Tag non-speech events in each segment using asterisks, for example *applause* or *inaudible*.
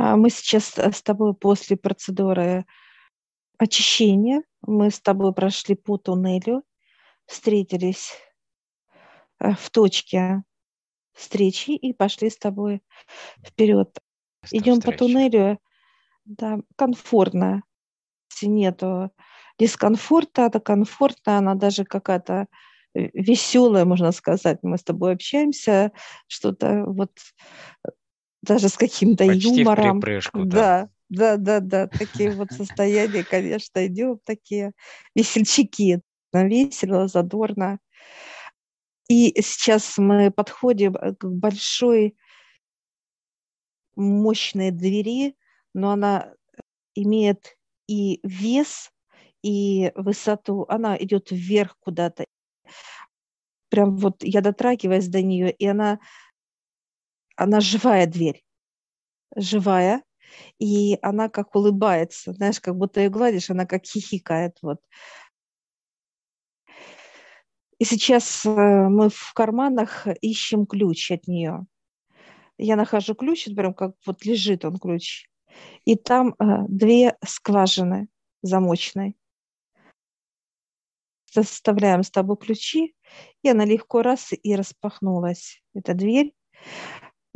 А, мы сейчас с тобой после процедуры очищения, мы с тобой прошли по туннелю, встретились э, в точке встречи и пошли с тобой вперед. Идем по туннелю, да, комфортно. Нету дискомфорта, это комфортно, она даже какая-то э, веселая, можно сказать. Мы с тобой общаемся, что-то вот даже с каким-то Почти юмором. В припрыжку, да. Да, да, да, такие вот состояния, конечно, идем, такие весельчаки. Весело, задорно. И сейчас мы подходим э, к большой мощной двери, но она имеет и вес, и высоту. Она идет вверх куда-то. Прям вот я дотрагиваюсь до нее, и она, она живая дверь. Живая. И она как улыбается, знаешь, как будто ее гладишь, она как хихикает. Вот. И сейчас э, мы в карманах ищем ключ от нее. Я нахожу ключ, прям как вот лежит он ключ. И там э, две скважины замочной. Составляем с тобой ключи, и она легко раз и распахнулась. Эта дверь.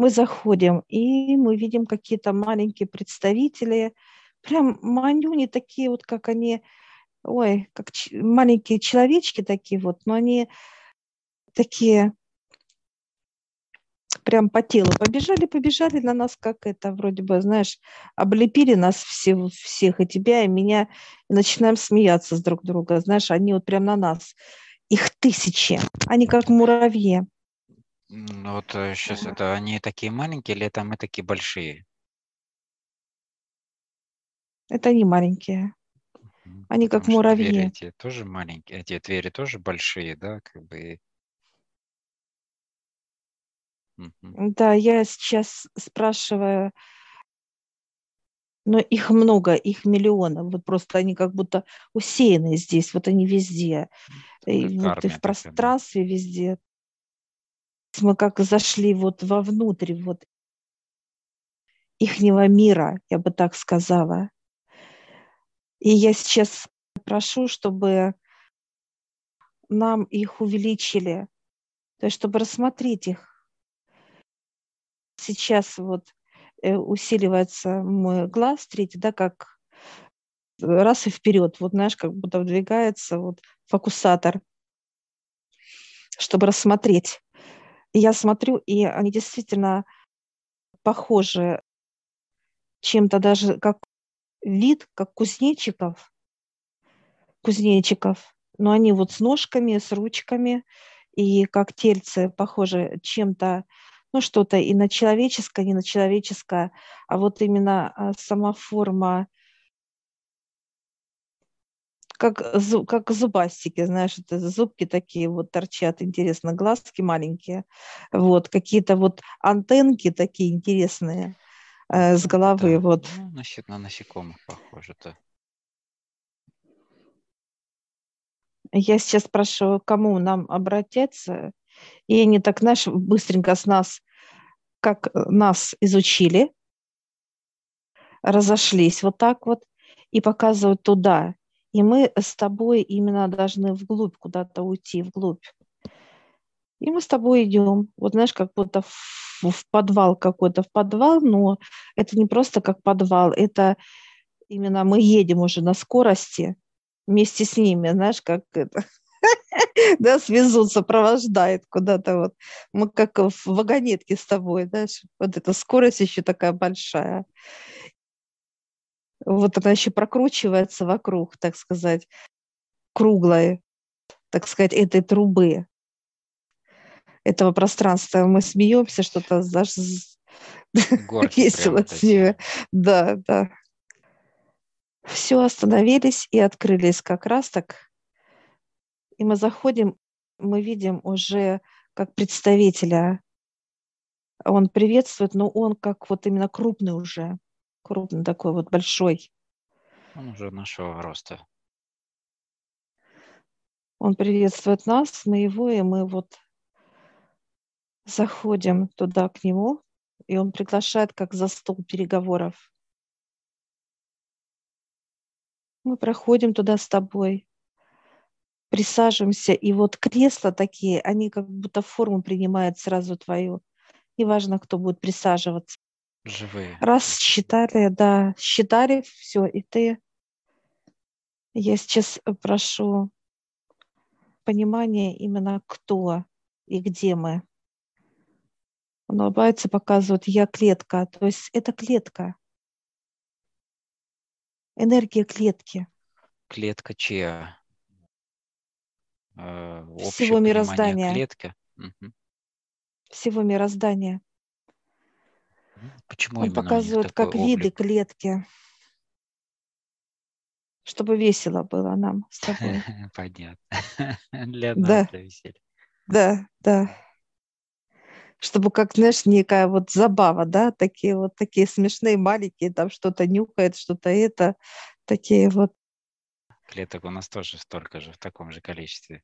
Мы заходим, и мы видим какие-то маленькие представители, прям манюни такие вот, как они ой, как маленькие человечки такие вот, но они такие прям по телу побежали, побежали на нас, как это вроде бы, знаешь, облепили нас все, всех, и тебя, и меня, и начинаем смеяться с друг друга, знаешь, они вот прям на нас. Их тысячи, они как муравьи. Вот сейчас это они такие маленькие или это мы такие большие? Это они маленькие. Они как Потому двери муравьи. эти тоже маленькие, эти двери тоже большие, да, как бы. Да, я сейчас спрашиваю, но их много, их миллионы. Вот просто они как будто усеяны здесь, вот они везде. И Как вот и в пространстве везде. Мы как зашли вот вовнутрь вот ихнего мира, я бы так сказала. И я сейчас прошу, чтобы нам их увеличили, то есть чтобы рассмотреть их. Сейчас вот э, усиливается мой глаз третий, да, как раз и вперед, вот знаешь, как будто выдвигается вот фокусатор, чтобы рассмотреть. И я смотрю, и они действительно похожи чем-то даже как вид, как кузнечиков, кузнечиков, но они вот с ножками, с ручками, и как тельцы похожи чем-то, ну, что-то и на человеческое, не на человеческое, а вот именно а, сама форма, как, как зубастики, знаешь, это зубки такие вот торчат, интересно, глазки маленькие, вот, какие-то вот антенки такие интересные э, с головы, да. вот. Ну, наси- на насекомых похоже-то. Я сейчас к кому нам обратиться, и они так, знаешь, быстренько с нас, как нас изучили, разошлись вот так вот и показывают туда. И мы с тобой именно должны вглубь куда-то уйти, вглубь. И мы с тобой идем, вот знаешь, как будто в, в подвал какой-то, в подвал, но это не просто как подвал, это именно мы едем уже на скорости вместе с ними, знаешь, как это, *laughs* нас везут, сопровождает куда-то вот. Мы как в вагонетке с тобой, знаешь, вот эта скорость еще такая большая. Вот она еще прокручивается вокруг, так сказать, круглой, так сказать, этой трубы, этого пространства. Мы смеемся, что-то даже *laughs* весело с ними. Да, да. Все, остановились и открылись как раз так. И мы заходим, мы видим уже как представителя. Он приветствует, но он как вот именно крупный уже, крупный такой вот большой. Он уже нашего роста. Он приветствует нас, мы его, и мы вот заходим туда к нему. И он приглашает как за стол переговоров. Мы проходим туда с тобой, присаживаемся, и вот кресла такие, они как будто форму принимают сразу твою. Неважно, кто будет присаживаться. Живые. Раз считали, да, считали, все, и ты. Я сейчас прошу понимания именно кто и где мы. Он улыбается, показывает, я клетка. То есть это клетка. Энергия клетки. Клетка чья? Э, Всего мироздания. Клетка? Угу. Всего мироздания. Почему Он показывает как облик? виды клетки. Чтобы весело было нам с тобой. *laughs* Понятно. Для нас, да. для веселья. Да, да. Чтобы, как, знаешь, некая вот забава, да, такие вот такие смешные, маленькие, там что-то нюхает, что-то это, такие вот. Клеток у нас тоже столько же, в таком же количестве.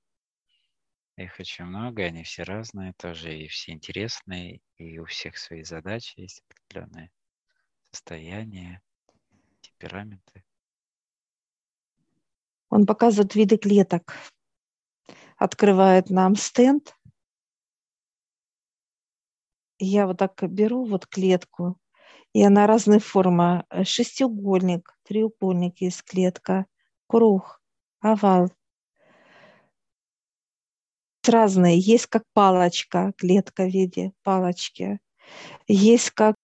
Их очень много, они все разные тоже, и все интересные, и у всех свои задачи есть определенные состояния, темпераменты. Он показывает виды клеток, открывает нам стенд. Я вот так беру вот клетку, и она разной формы. Шестиугольник, треугольник есть клетка, круг, овал. Разные. Есть как палочка, клетка в виде палочки. Есть как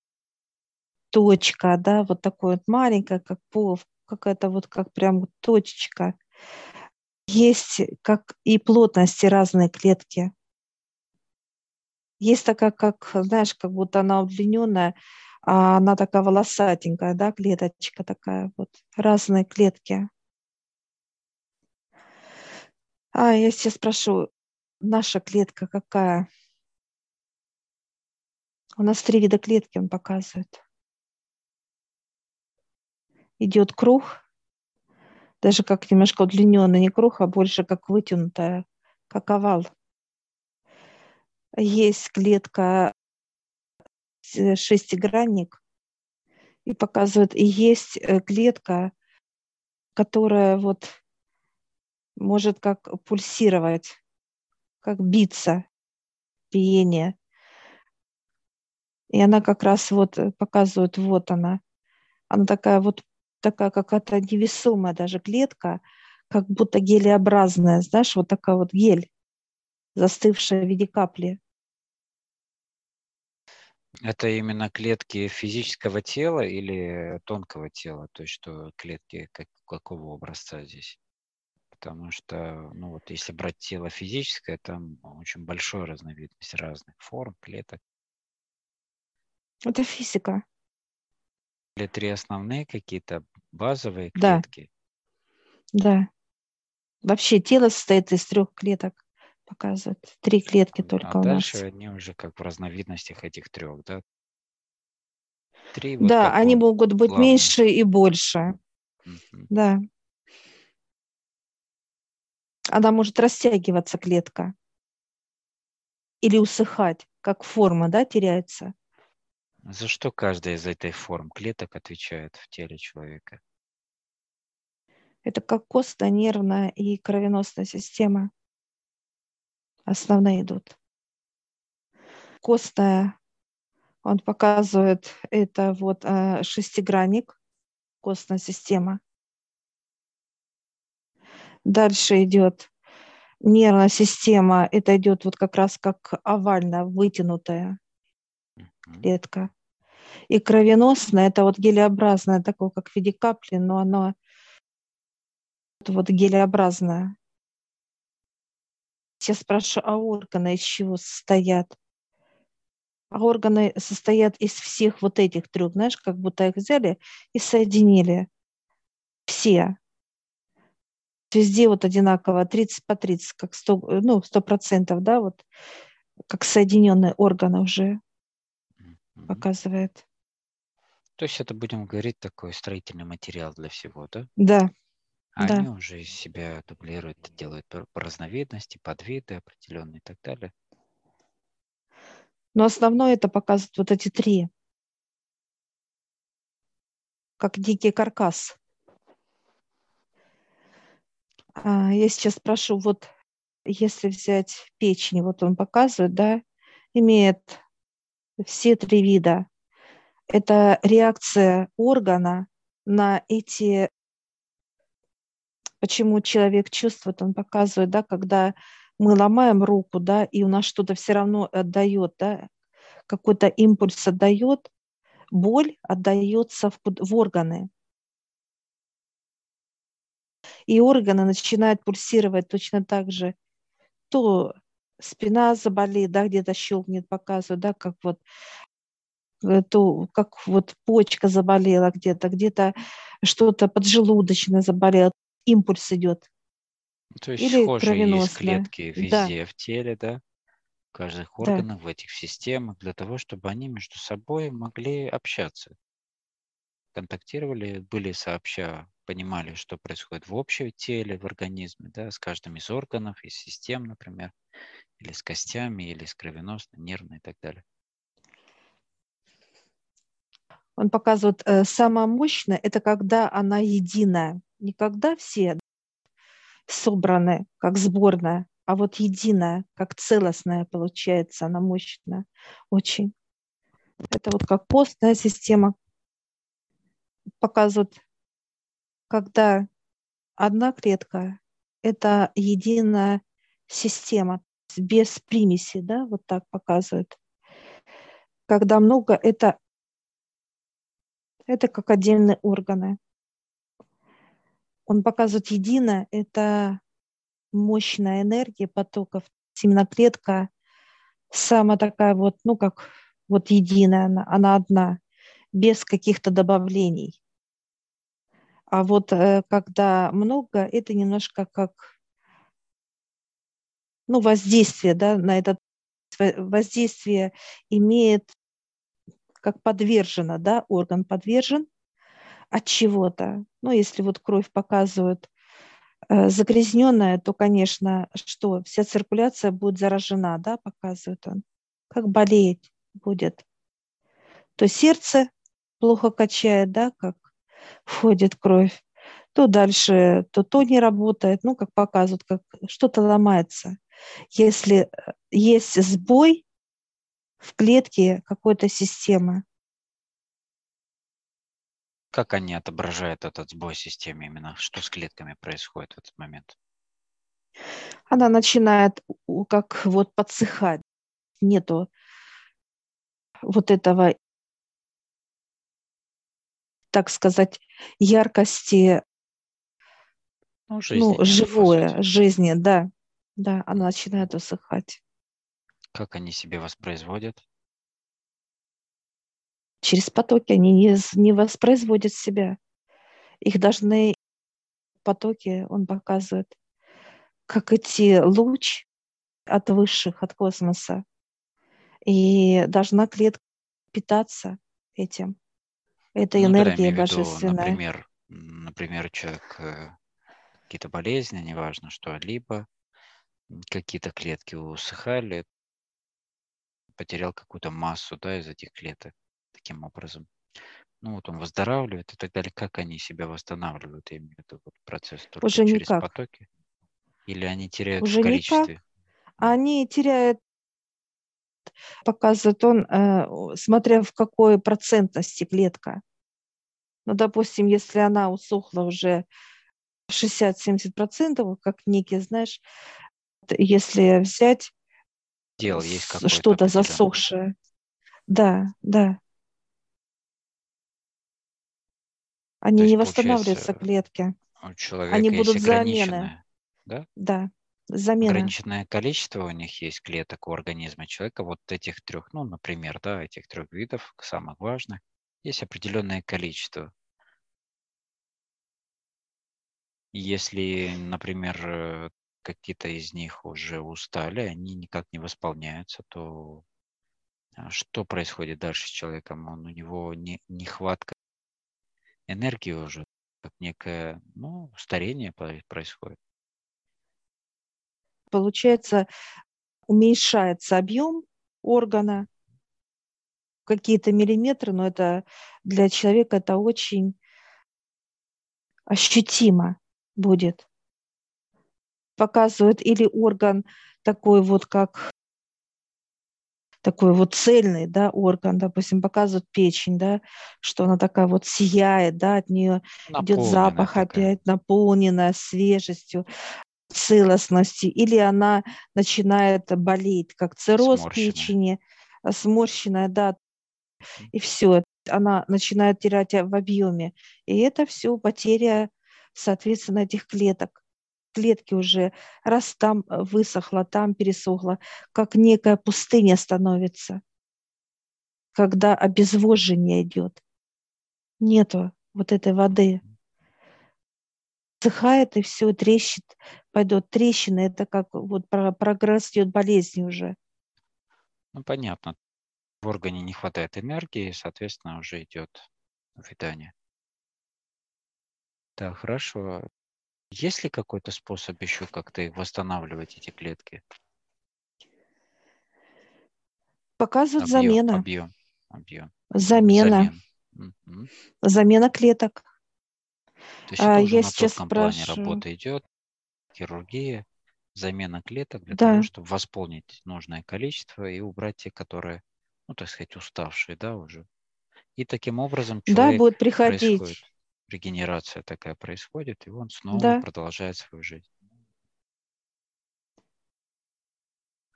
точка, да, вот такой вот маленькая, как пол, какая-то вот как прям точечка. Есть как и плотности разные клетки. Есть такая, как, знаешь, как будто она удлиненная, а она такая волосатенькая, да, клеточка такая вот, разные клетки. А, я сейчас спрошу, наша клетка какая? У нас три вида клетки он показывает идет круг, даже как немножко удлиненный, не круг, а больше как вытянутая, как овал. Есть клетка шестигранник, и показывает, и есть э, клетка, которая вот может как пульсировать, как биться, биение. И она как раз вот показывает, вот она. Она такая вот такая какая-то невесомая даже клетка, как будто гелеобразная, знаешь, вот такая вот гель, застывшая в виде капли. Это именно клетки физического тела или тонкого тела? То есть что клетки как, какого образца здесь? Потому что, ну вот если брать тело физическое, там очень большая разновидность разных форм, клеток. Это физика. Или три основные какие-то базовые Да, клетки? да. Вообще тело состоит из трех клеток, показывает. Три клетки только А у дальше нас. они уже как в разновидностях этих трех, да? Три вот Да, они могут быть главные. меньше и больше. Мгм. Да. Она может растягиваться, клетка, или усыхать, как форма, да, теряется. За что каждая из этой форм клеток отвечает в теле человека? Это как костная, нервная и кровеносная система. Основные идут. Костная, он показывает, это вот э, шестигранник, костная система. Дальше идет нервная система, это идет вот как раз как овальная, вытянутая клетка. И кровеносная, это вот гелеобразная, такое как в виде капли, но оно вот гелеобразное. Сейчас спрашиваю, а органы из чего состоят? А органы состоят из всех вот этих трех, знаешь, как будто их взяли и соединили. Все. Везде вот одинаково, 30 по 30, как 100, ну, 100 процентов, да, вот, как соединенные органы уже показывает. То есть это, будем говорить, такой строительный материал для всего, да? Да. А да. они уже из себя дублируют, делают по разновидности, подвиды определенные и так далее. Но основное это показывают вот эти три, как дикий каркас. А, я сейчас прошу, вот если взять печень, вот он показывает, да, имеет все три вида. Это реакция органа на эти, почему человек чувствует, он показывает, да, когда мы ломаем руку, да, и у нас что-то все равно отдает, да, какой-то импульс отдает, боль отдается в, в органы. И органы начинают пульсировать точно так же. То спина заболит, да, где-то щелкнет, показывает, да, как вот э, то, как вот почка заболела где-то, где-то что-то поджелудочное заболело, импульс идет. То есть Или схожие есть клетки везде да. в теле, да? В каждых органах, да. в этих системах, для того, чтобы они между собой могли общаться. Контактировали, были сообща, понимали, что происходит в общем теле, в организме, да, с каждым из органов, из систем, например, или с костями, или с кровеносной, нервной и так далее. Он показывает, э, самое мощное – это когда она единая. Не когда все собраны, как сборная, а вот единая, как целостная получается, она мощная очень. Это вот как постная система показывает, когда одна клетка – это единая система, без примеси, да, вот так показывает. Когда много, это, это как отдельные органы он показывает единое, это мощная энергия потоков. Именно клетка самая такая вот, ну как вот единая, она, она одна, без каких-то добавлений. А вот э, когда много, это немножко как ну, воздействие да, на этот воздействие имеет как подвержено, да, орган подвержен, от чего-то. Ну, если вот кровь показывают э, загрязненная, то, конечно, что вся циркуляция будет заражена, да, показывает он. Как болеть будет. То сердце плохо качает, да, как входит кровь, то дальше, то то не работает, ну, как показывают, как что-то ломается. Если э, есть сбой в клетке какой-то системы, как они отображают этот сбой системы именно? Что с клетками происходит в этот момент? Она начинает как вот подсыхать. Нету вот этого, так сказать, яркости, ну, жизни, ну живое, жизни, да. Да, она начинает усыхать. Как они себе воспроизводят? через потоки, они не, не воспроизводят себя. Их должны потоки, он показывает, как идти луч от высших, от космоса. И должна клетка питаться этим. Это ну, энергия да, божественная. Виду, например, например, человек э, какие-то болезни, неважно что, либо какие-то клетки усыхали, потерял какую-то массу да, из этих клеток таким образом. Ну вот он выздоравливает и так далее. Как они себя восстанавливают, я имею в виду вот процесс только Уже через никак. потоки? Или они теряют Уже в количестве? Никак. Они теряют, показывает он, э, смотря в какой процентности клетка. Ну, допустим, если она усохла уже 60-70%, как некий, знаешь, если взять Дело есть что-то засохшее. Да, да. Они не восстанавливаются клетки. Человека Они будут замены. Да? Да, замена. Ограниченное количество у них есть клеток у организма человека. Вот этих трех, ну, например, да, этих трех видов, самых важных, есть определенное количество. Если, например, э, какие-то из них уже устали, они никак не восполняются, то а, что происходит дальше с человеком? Он, у него не, нехватка энергии уже, как некое ну, старение происходит. Получается, уменьшается объем органа, какие-то миллиметры, но это для человека это очень ощутимо будет. Показывает или орган такой вот, как такой вот цельный, да, орган, допустим, показывает печень, да, что она такая вот сияет, да, от нее идет запах такая. опять, наполненная свежестью, целостностью, или она начинает болеть, как цирроз сморщенная. печени, а, сморщенная, да, и все, она начинает терять в объеме. И это все потеря, соответственно, этих клеток клетки уже, раз там э, высохло, там пересохло, как некая пустыня становится, когда обезвоживание идет. Нету вот этой воды. Сыхает и все, трещит, пойдет трещина, это как вот прогресс идет болезни уже. Ну, понятно. В органе не хватает энергии, соответственно, уже идет увядание. Так, хорошо. Есть ли какой-то способ еще как-то восстанавливать, эти клетки? Показывает Объем, замена. объем, объем. Замена. Замена. Замена клеток. То есть А, это уже я на сейчас тонком плане работа идет, хирургия, замена клеток для того, чтобы восполнить нужное количество и убрать те, которые, ну, так сказать, уставшие, да, уже. И таким образом да, человек будет приходить. происходит регенерация такая происходит, и он снова да. продолжает свою жизнь.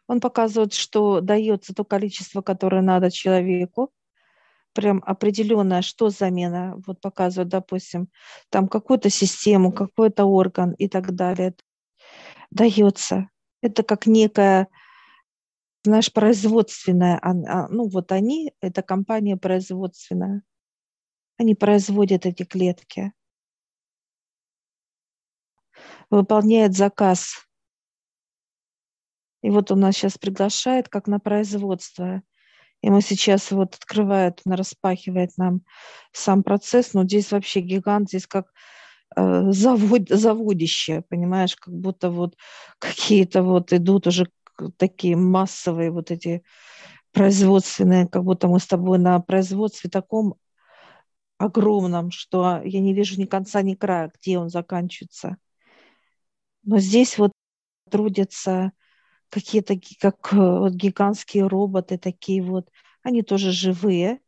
Он показывает, что дается то количество, которое надо человеку, прям определенное, что замена, вот показывает, допустим, там какую-то систему, какой-то орган и так далее, дается. Это как некая, знаешь, производственная, а, ну вот они, это компания производственная. Они производят эти клетки. Выполняет заказ. И вот он нас сейчас приглашает как на производство. Мы сейчас вот открывает, он распахивает нам сам процесс. Но здесь вообще гигант, здесь как э, завод, заводище, понимаешь, как будто вот какие-то вот идут уже такие массовые вот эти производственные, как будто мы с тобой на производстве таком огромном, что я не вижу ни конца, ни края, где он заканчивается. Но здесь вот трудятся какие-то как э, вот гигантские роботы такие вот, они тоже живые,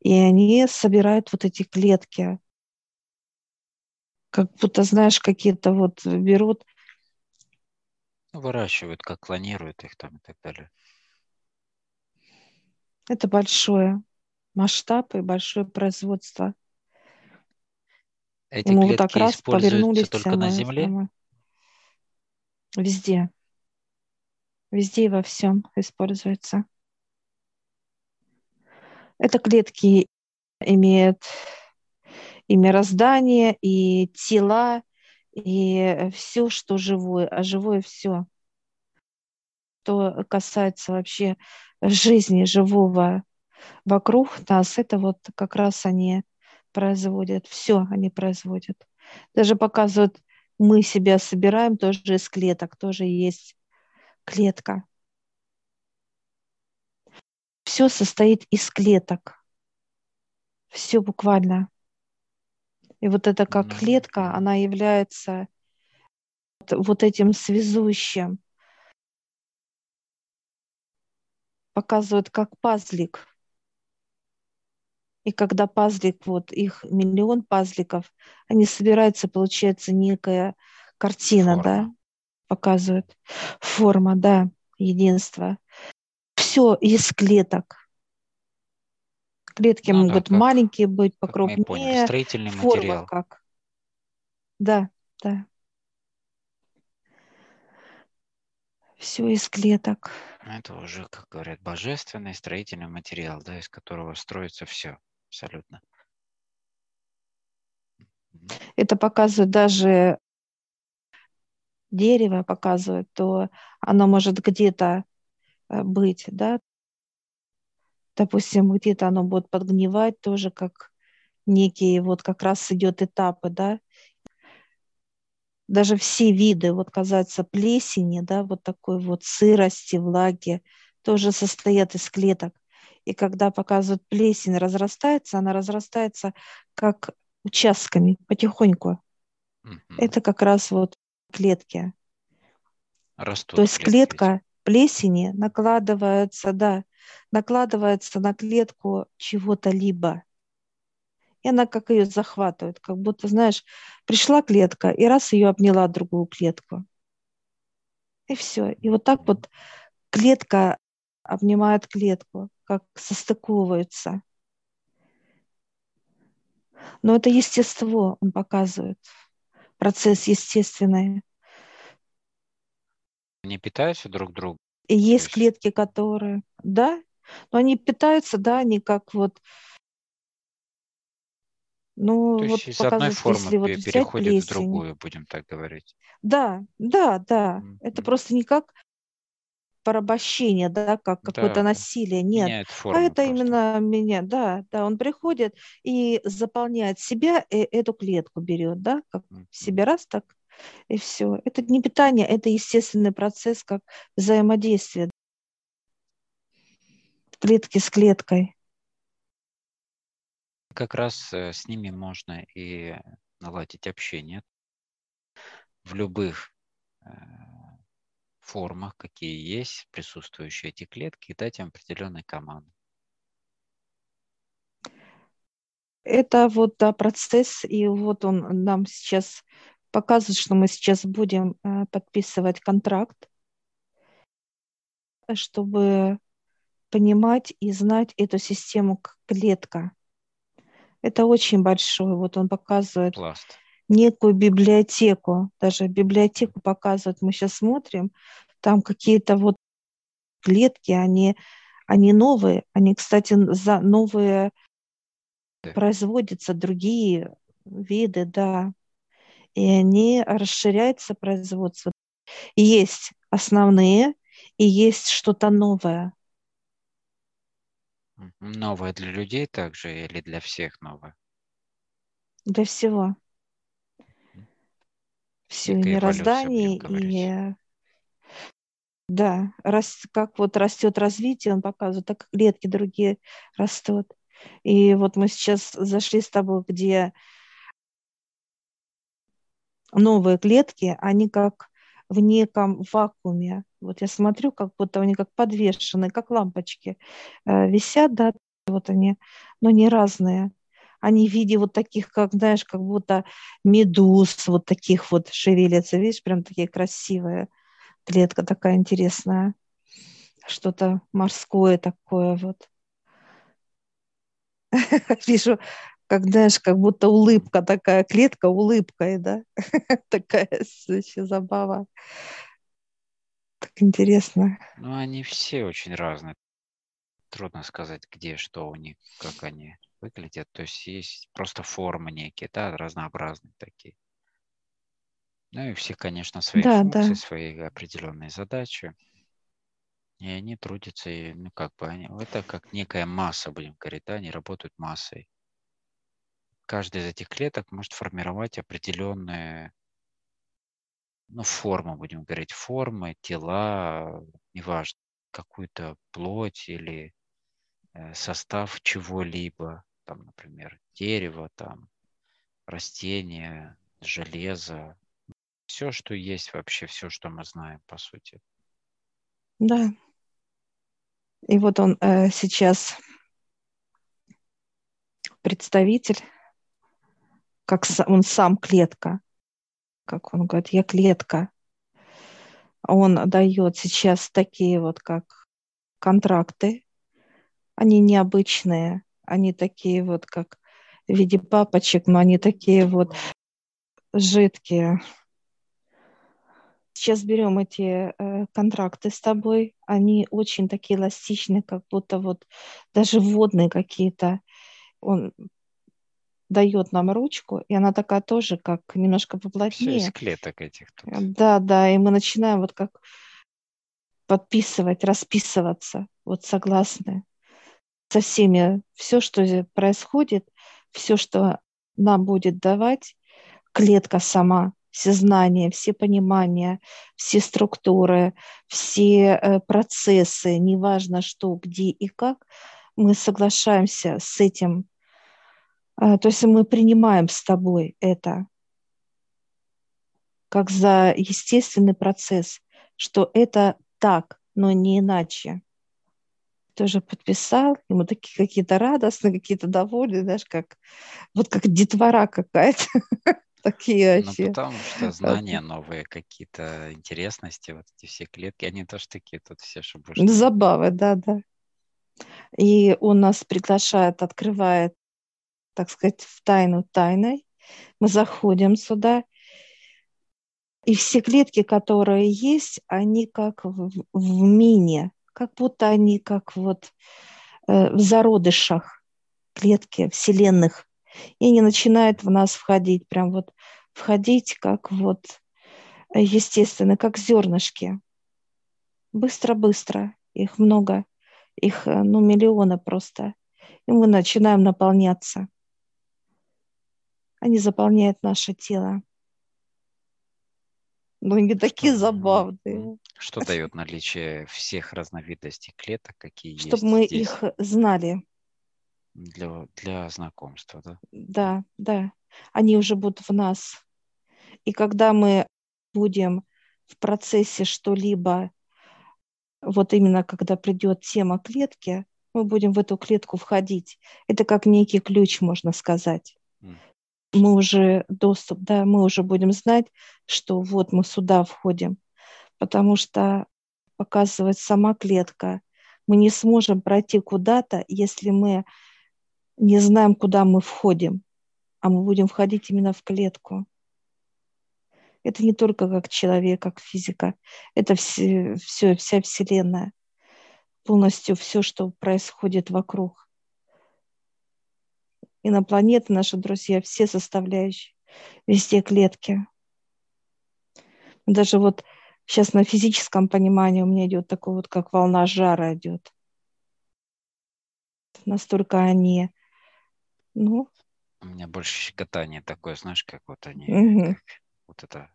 и они собирают вот эти клетки, как будто, знаешь, какие-то вот берут. Выращивают, как клонируют их там и так далее. Это большое масштаб и большое производство. Эти Ему клетки вот так раз повернулись только на Земле? Мы... Везде. Везде и во всем используется. Это клетки имеют и мироздание, и тела, и все, что живое, а живое все. Что касается вообще жизни живого вокруг нас, это вот как раз они производят, все они производят. Даже показывают, мы себя собираем тоже из клеток, тоже есть клетка. Все состоит из клеток. Все буквально. И вот эта как клетка, она является вот этим связующим. Показывают как пазлик. И когда пазлик, вот их миллион пазликов, они собираются, получается некая картина, Форма. да, показывает. Форма, да, единство. Все из клеток. Клетки ну, могут да, как, маленькие быть, покрупнее. Поняли, строительный форма материал. как. Да, да. Все из клеток. Это уже, как говорят, божественный строительный материал, да, из которого строится все абсолютно. Это показывает даже дерево показывает, то оно может где-то э, быть, да, допустим, где-то оно будет подгнивать тоже как некие, вот как раз идет этапы, да, даже все виды, вот казаться плесени, да, вот такой вот сырости, влаги, тоже состоят из клеток. И когда показывают плесень разрастается, она разрастается как участками потихоньку. Угу. Это как раз вот клетки. Растут То есть клетка плесени накладывается, да, накладывается на клетку чего-то либо. И она как ее захватывает, как будто, знаешь, пришла клетка, и раз ее обняла другую клетку. И все. И вот так вот клетка обнимает клетку, как состыковывается. Но это естество, он показывает. Процесс естественный. Они питаются друг другом? Есть, есть клетки, которые, да, но они питаются, да, они как вот ну, То вот есть из одной формы если вот переходит плесень. в другую, будем так говорить. Да, да, да. Mm-hmm. Это просто не как порабощение, да, как какое-то да, насилие. Нет. А это просто. именно меня, да, да. Он приходит и заполняет себя, и эту клетку берет, да, как mm-hmm. себе раз так, и все. Это не питание, это естественный процесс, как взаимодействие клетки с клеткой как раз э, с ними можно и наладить общение в любых э, формах, какие есть, присутствующие эти клетки, и дать им определенные команды. Это вот да, процесс, и вот он нам сейчас показывает, что мы сейчас будем э, подписывать контракт, чтобы понимать и знать эту систему клетка. Это очень большой. Вот он показывает Пласт. Некую библиотеку. Даже библиотеку показывает. Мы сейчас смотрим. Там какие-то вот клетки, они, они новые. Они, кстати, за новые да. производятся другие виды, да. И они расширяются производство. И есть основные, и есть что-то новое. Новое для людей также или для всех новое? Для всего. Все Некая мироздание и да, рас, как вот растет развитие, он показывает, так клетки другие растут. И вот мы сейчас зашли с тобой, где новые клетки, они как в неком вакууме. Вот я смотрю, как будто они как подвешены, как лампочки э, висят, да, вот они, но не разные. Они в виде вот таких, как, знаешь, как будто медуз, вот таких вот шевелятся, видишь, прям такие красивые. Клетка такая интересная. Что-то морское такое вот. *laughs* Вижу, как, знаешь, как будто улыбка такая, клетка улыбкой, да? *laughs* Такая еще забава. Так интересно. Ну, они все очень разные. Трудно сказать, где что у них, как они выглядят. То есть есть просто формы некие, да, разнообразные такие. Ну и все, конечно, свои да, функции, да. свои определенные задачи. И они трудятся, и, ну, как бы, они, это как некая масса, будем говорить, да, они работают массой. Каждая из этих клеток может формировать определенные ну, формы, будем говорить, формы, тела, неважно, какую-то плоть или э, состав чего-либо, там, например, дерево, там, растения, железо, все, что есть вообще, все, что мы знаем, по сути. Да. И вот он э, сейчас представитель, как он сам клетка, как он говорит, я клетка. Он дает сейчас такие вот как контракты, они необычные, они такие вот как в виде папочек, но они такие вот жидкие. Сейчас берем эти э, контракты с тобой, они очень такие эластичные, как будто вот даже водные какие-то. Он дает нам ручку, и она такая тоже, как немножко поплотнее. Все из клеток этих. Тут. Да, да, и мы начинаем вот как подписывать, расписываться, вот согласны со всеми. Все, что происходит, все, что нам будет давать клетка сама, все знания, все понимания, все структуры, все э, процессы, неважно что, где и как, мы соглашаемся с этим, а, то есть мы принимаем с тобой это как за естественный процесс, что это так, но не иначе. Тоже подписал, ему такие какие-то радостные, какие-то довольные, знаешь, как вот как детвора какая-то. *laughs* Такие ну, вообще. Ну, потому что знания новые, какие-то интересности, вот эти все клетки, они тоже такие тут все шабушные. Забавы, да, да. И он нас приглашает, открывает, так сказать, в тайну тайной. Мы заходим сюда, и все клетки, которые есть, они как в, в мине, как будто они как вот э, в зародышах клетки вселенных. И они начинают в нас входить, прям вот входить как вот э, естественно, как зернышки. Быстро-быстро, их много – их, э, ну, миллионы просто. И мы начинаем наполняться. Они заполняют наше тело. Ну, они такие забавные. Что дает наличие всех разновидностей клеток, какие Чтобы есть мы здесь? их знали. Для, для знакомства, да? Да, да. Они уже будут в нас. И когда мы будем в процессе что-либо вот именно когда придет тема клетки, мы будем в эту клетку входить. Это как некий ключ, можно сказать. Мы уже доступ, да, мы уже будем знать, что вот мы сюда входим, потому что показывает сама клетка. Мы не сможем пройти куда-то, если мы не знаем, куда мы входим, а мы будем входить именно в клетку. Это не только как человек, как физика. Это все, все, вся Вселенная. Полностью все, что происходит вокруг. Инопланеты, наши друзья, все составляющие, везде клетки. Даже вот сейчас на физическом понимании у меня идет такой вот, как волна жара идет. Настолько они, ну... У меня больше щекотание такое, знаешь, как вот они, угу. как вот это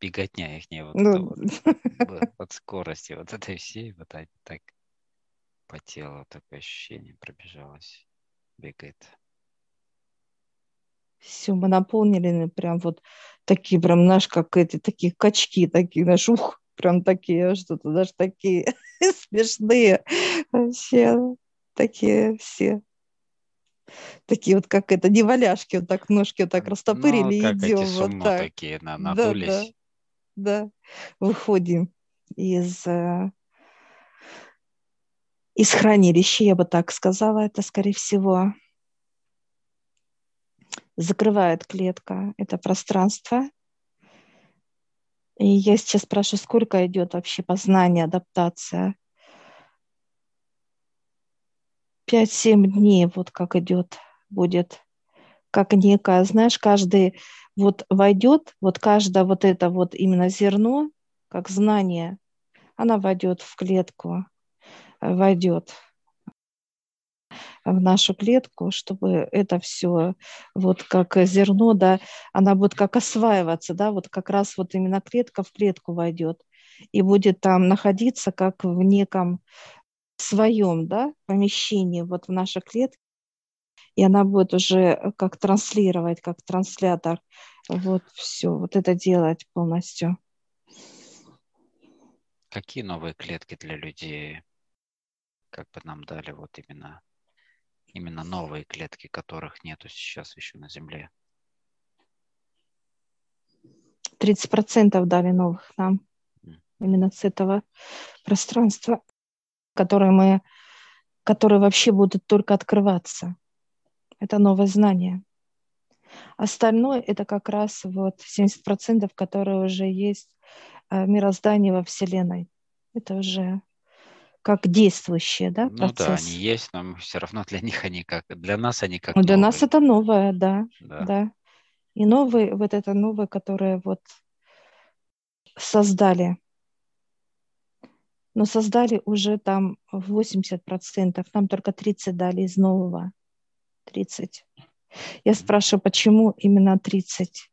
беготня их не вот, ну... вот, *laughs* от скорости, вот этой всей, вот так по телу такое ощущение пробежалось, бегает. Все, мы наполнили ну, прям вот такие, прям, знаешь, как эти, такие качки, такие, знаешь, ух, прям такие, что-то даже такие *laughs* смешные вообще, такие все. Такие вот, как это, неваляшки, вот так ножки вот так растопырили ну, как идем. Эти вот так. такие, на, надулись. Да, да да, выходим из, э, из хранилища, я бы так сказала, это, скорее всего, закрывает клетка это пространство. И я сейчас спрашиваю, сколько идет вообще познание, адаптация? 5-7 дней, вот как идет, будет, как некая, знаешь, каждый вот войдет, вот каждое вот это вот именно зерно, как знание, она войдет в клетку, э, войдет в нашу клетку, чтобы это все вот как зерно, да, она будет как осваиваться, да, вот как раз вот именно клетка в клетку войдет и будет там находиться как в неком своем, да, помещении вот в нашей клетке, и она будет уже э, как транслировать, как транслятор, вот все, вот это делать полностью. Какие новые клетки для людей, как бы нам дали вот именно, именно новые клетки, которых нету сейчас еще на Земле? 30% дали новых нам, mm. именно с этого пространства, которое мы, которые вообще будут только открываться. Это новое знание. Остальное это как раз вот 70%, которые уже есть э, мироздание во Вселенной. Это уже как действующие, да, процесс. Ну да, они есть, но все равно для них они как, для нас они как ну, Для нас это новое, да, да, да. И новые, вот это новое, которое вот создали. Но создали уже там 80%, нам только 30 дали из нового. 30. Я спрашиваю, почему именно 30?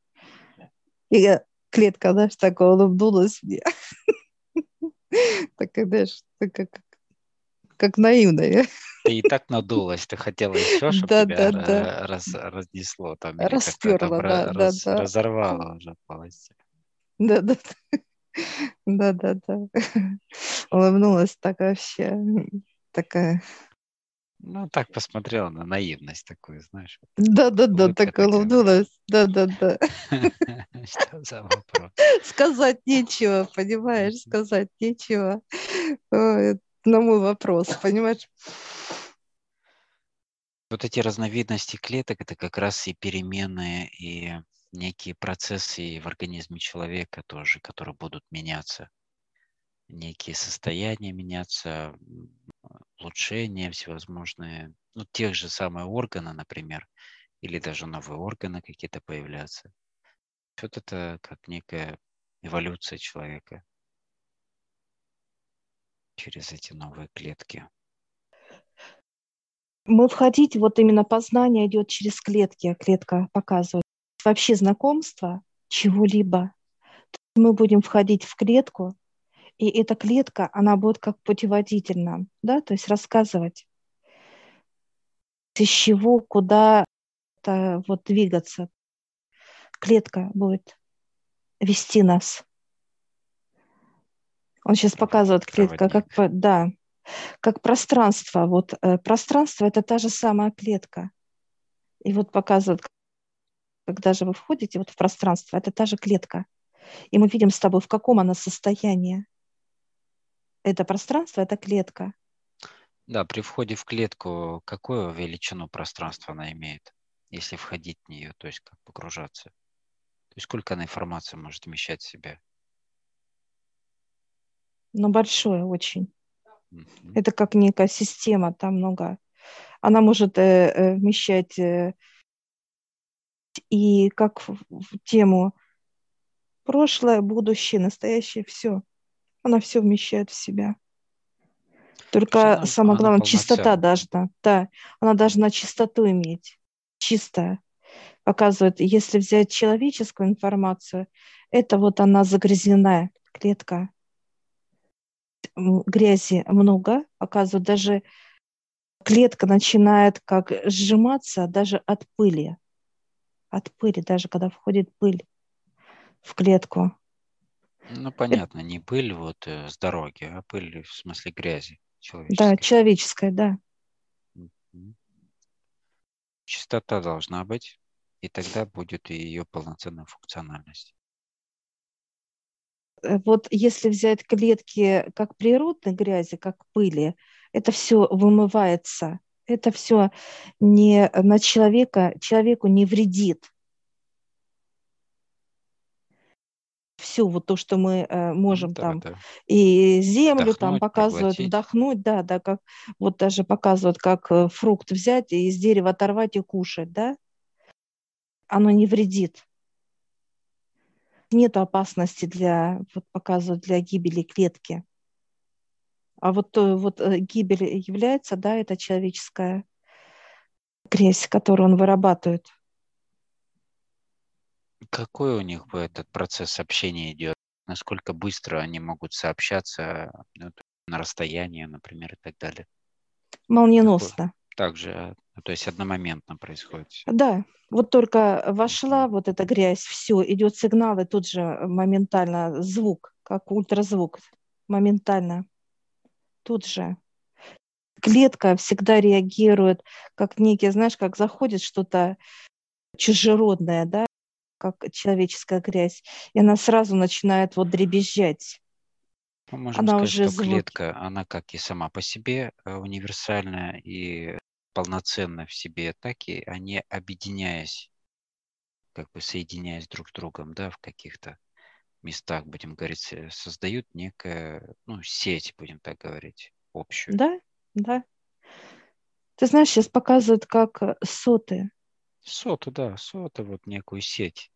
И клетка, знаешь, такая улыбнулась мне. *laughs* Так, знаешь, как как наивная. Ты и так надулась, ты хотела еще, чтобы Да, тебя да, да. раз, разнесло там, Расперла, да, ра- да, раз- да. разорвало уже полностью. Да, да, да, да, да. Улыбнулась так вообще, такая. Ну, так посмотрела на наивность такую, знаешь. вот Да, да, да, улыбка так улыбнулась. Да, да, да. Что за вопрос? Сказать нечего, понимаешь, сказать нечего. На мой вопрос, понимаешь? Вот эти разновидности клеток, это как раз и перемены, и некие процессы в организме человека тоже, которые будут меняться. Некие состояния меняться, улучшения всевозможные, ну, тех же самых органов, например, или даже новые органы какие-то появляться. Вот это как некая эволюция человека через эти новые клетки. Мы входить, вот именно познание идет через клетки, клетка показывает. Вообще знакомство чего-либо. Мы будем входить в клетку, и эта клетка, она будет как путеводитель нам, да, то есть рассказывать, из чего, куда -то вот двигаться. Клетка будет вести нас. Он сейчас показывает клетка, как, да, как пространство. Вот э, пространство – это та же самая клетка. И вот показывает, когда же вы входите вот в пространство, это та же клетка. И мы видим с тобой, в каком она состоянии. Это пространство, это клетка. Да, при входе в клетку какую величину пространства она имеет, если входить в нее, то есть как погружаться? То есть сколько она информации может вмещать в себя? Но большое очень. Мгм. Это как некая система, там много. Она может э, э, вмещать э, и как в, в тему прошлое, будущее, настоящее, все. Она все вмещает в себя. Только она- самое она главное, чистота должна, да, она должна чистоту иметь, чистая. Показывает, если взять человеческую информацию, это вот она загрязненная клетка. Грязи много, показывает, даже клетка начинает как сжиматься даже от пыли. От пыли, даже когда входит пыль в клетку. Ну, понятно, не пыль вот э, с дороги, а пыль в смысле грязи Да, человеческой. человеческая, да. Мгм. Чистота должна быть, и тогда будет и ее полноценная функциональность. Э, Вот если взять клетки как природной грязи, как пыли, это все вымывается. Это все не на человека, человеку не вредит. Все вот то, что мы э, можем да, там да. и землю там Вдохнуть, показывают, проглотить. вдохнуть, да, да, как вот даже показывают, как э, фрукт взять и из дерева оторвать и кушать, да, оно не вредит. Нет опасности для, вот показывают, для гибели клетки. А вот, то- вот э, гибель является, да, это человеческая грязь, которую он вырабатывает. Какой у них этот процесс общения идет? Насколько быстро они могут сообщаться ну, на расстоянии, например, и так далее? Молниеносно. Также, а, ну, то есть одномоментно происходит. Да, вот только вошла вот эта грязь, все, идет сигнал, и тут же моментально звук, как ультразвук, моментально, тут же. Клетка всегда реагирует, как некий, знаешь, как заходит что-то чужеродное, да, как человеческая грязь, и она сразу начинает вот дребезжать. Мы можем Она сказать, уже что звуки. клетка, она как и сама по себе э, универсальная и полноценна в себе, так и они, объединяясь, как бы соединяясь друг с другом, да, в каких-то местах, будем говорить, э, создают некую, ну, сеть, будем так говорить, общую. Да, да. Ты знаешь, сейчас показывают, как соты, Соты, да, соты, вот некую сеть.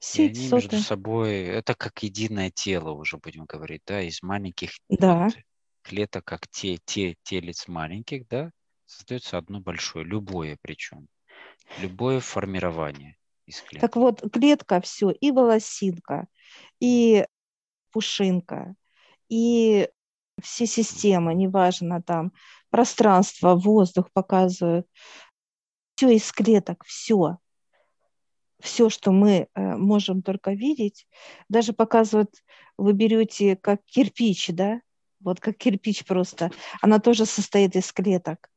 И сеть они между соты. собой, это как единое тело уже, будем говорить, да, из маленьких Да. вот клеток, как те, те телец маленьких, да, создается одно большое, любое причем, любое формирование из клеток. Так вот, клетка все, и волосинка, и пушинка, и все системы, неважно там, пространство, воздух показывают, все из клеток, все. Все, что мы э, можем только видеть, даже показывают, вы берете как кирпич, да, вот как кирпич просто, она тоже состоит из клеток,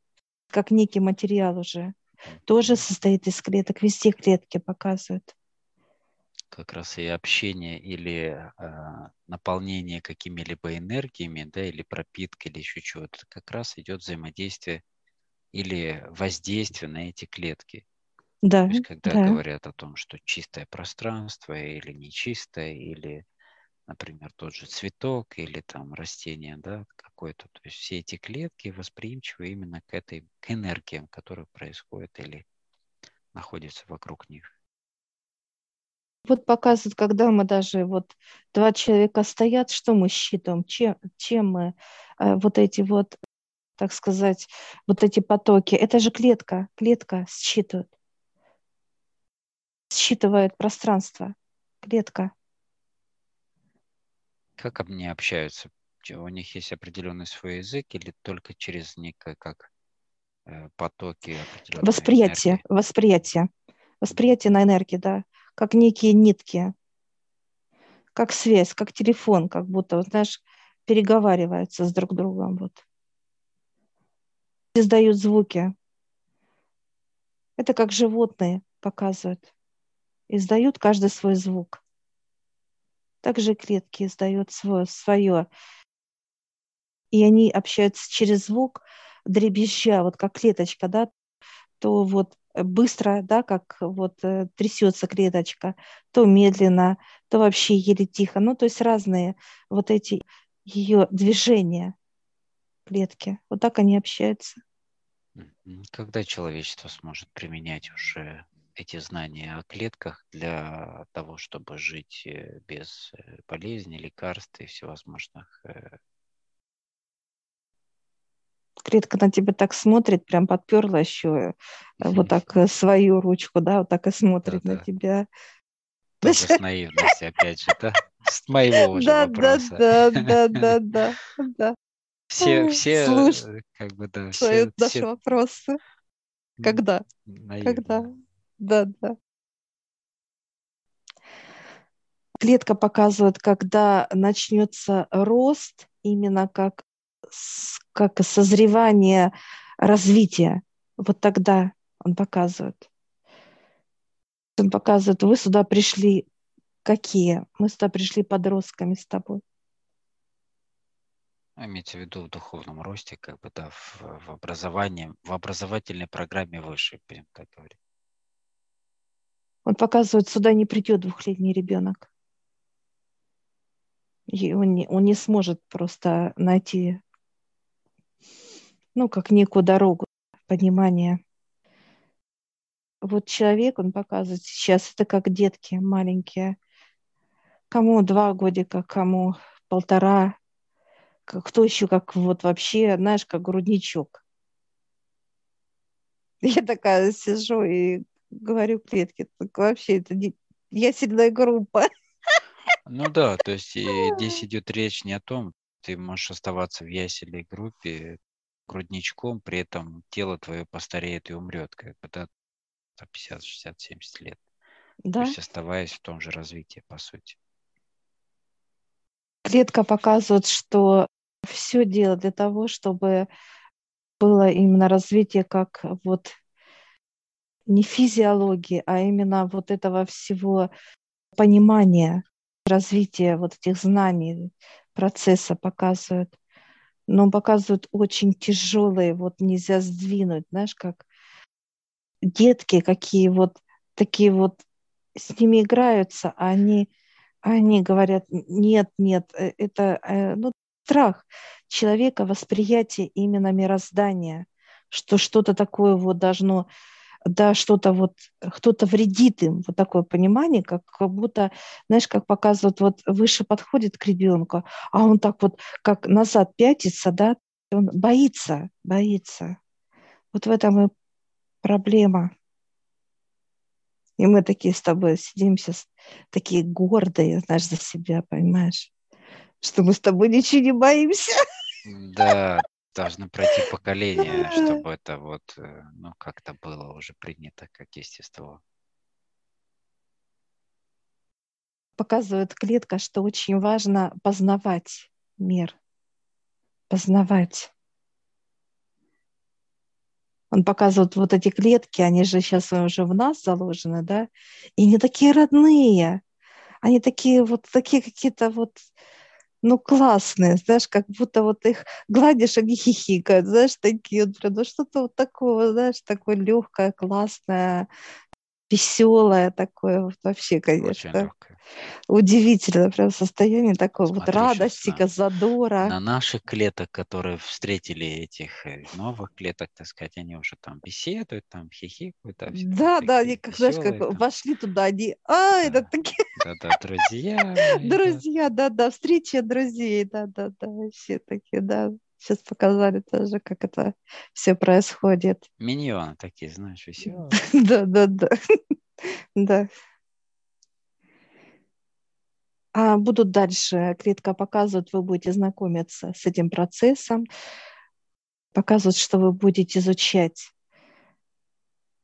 как некий материал уже, тоже состоит из клеток, везде клетки показывают. Как раз и общение или э, наполнение какими-либо энергиями, да, или пропитка, или еще чего-то, как раз идет взаимодействие или воздействие на эти клетки. Да. То есть, когда да. говорят о том, что чистое пространство или нечистое, или, например, тот же цветок или там растение, да, какое-то, то есть все эти клетки восприимчивы именно к этой, к энергиям, которые происходят или находятся вокруг них. Вот показывает, когда мы даже вот два человека стоят, что мы считаем, чем, чем мы э, вот эти вот, так сказать, вот эти потоки. Это же клетка, клетка считывает, считывает пространство, клетка. Как они общаются? У них есть определенный свой язык или только через некое как э, потоки Восприятие, энергии? восприятие. Восприятие на энергии, да как некие нитки, как связь, как телефон, как будто, вот, знаешь, переговариваются с друг другом. Вот. Издают звуки. Это как животные показывают. Издают каждый свой звук. Также клетки издают свое, свое. И они общаются через звук, дребезжа, вот как клеточка, да, то вот быстро, да, как вот э, трясется клеточка, то медленно, то вообще еле тихо. Ну, то есть разные вот эти ее движения клетки. Вот так они общаются. Когда человечество сможет применять уже эти знания о клетках для того, чтобы жить э, без э, болезней, лекарств и всевозможных клетка на тебя так смотрит, прям подперла еще э, вот так э, свою ручку, да, вот так и смотрит на тебя. Тоже *laughs* с наивности, опять же, да? С моего уже да, вопроса. Да, да, *laughs* да, да, да. Все, все, Слушай, как бы, да, все, наши все... вопросы. Когда? Наивно. Когда? Да, да. Клетка показывает, когда начнется рост, именно как как созревание развития. Вот тогда он показывает. Он показывает, вы сюда пришли какие? Мы сюда пришли подростками с тобой. Имеется в виду в духовном росте, как бы, да, в, в образовании, в образовательной программе выше, будем так говорить. Он показывает, сюда не придет двухлетний ребенок. И он не, он не сможет просто найти ну, как некую дорогу понимания. Вот человек, он показывает сейчас, это как детки маленькие. Кому два годика, кому полтора, кто еще как вот вообще, знаешь, как грудничок. *laughs* Я такая сижу и говорю клетке, так вообще это не... я сильная группа. *laughs* Ну да, то есть здесь идет речь не о том, ты можешь оставаться в яселе группе, грудничком, при этом тело твое постареет и умрет, как бы, да, 50, 60, 70 лет. Да. То есть оставаясь в том же развитии, по сути. Клетка показывает, что все дело для того, чтобы было именно развитие как вот не физиологии, а именно вот этого всего понимания, развития вот этих знаний, процесса показывает но показывают очень тяжелые, вот нельзя сдвинуть, знаешь, как детки какие вот такие вот с ними играются, а они, они говорят, нет, нет, э, это э, ну, страх человека, восприятие именно мироздания, что что-то такое вот должно да, что-то вот, кто-то вредит им, вот такое понимание, как, как будто, знаешь, как показывают, вот выше подходит к ребенку, а он так вот, как назад пятится, да, он боится, боится. Вот в этом и проблема. И мы такие с тобой сидим сейчас, такие гордые, знаешь, за себя, понимаешь, что мы с тобой ничего не боимся. Да, должны пройти поколения, чтобы это вот, э, ну, как-то было уже принято как естество. Показывает клетка, что очень важно познавать мир, познавать. Он показывает вот эти клетки, они же сейчас уже в нас заложены, да, и они такие родные, они такие вот такие какие-то вот ну, классные, знаешь, как будто вот их гладишь, они хихикают, знаешь, такие вот, ну, что-то вот такого, знаешь, такое легкое, классное, веселое такое вот вообще, конечно. Удивительно, прям состояние такое Смотри, вот радости, на, задора. На наших клеток, которые встретили этих э, новых клеток, так сказать, они уже там беседуют, там хихикают. Там, да, да, они, как, знаешь, как там. вошли туда, они, а, да, это такие... Да-да, друзья. *laughs* Друзья, да-да, встреча друзей, да-да-да, все такие, да. Сейчас показали тоже, как это все происходит. Миньоны такие, знаешь, веселые. *laughs* Да, да, да. Да. А будут дальше клетка показывать, вы будете знакомиться с этим процессом, показывать, что вы будете изучать.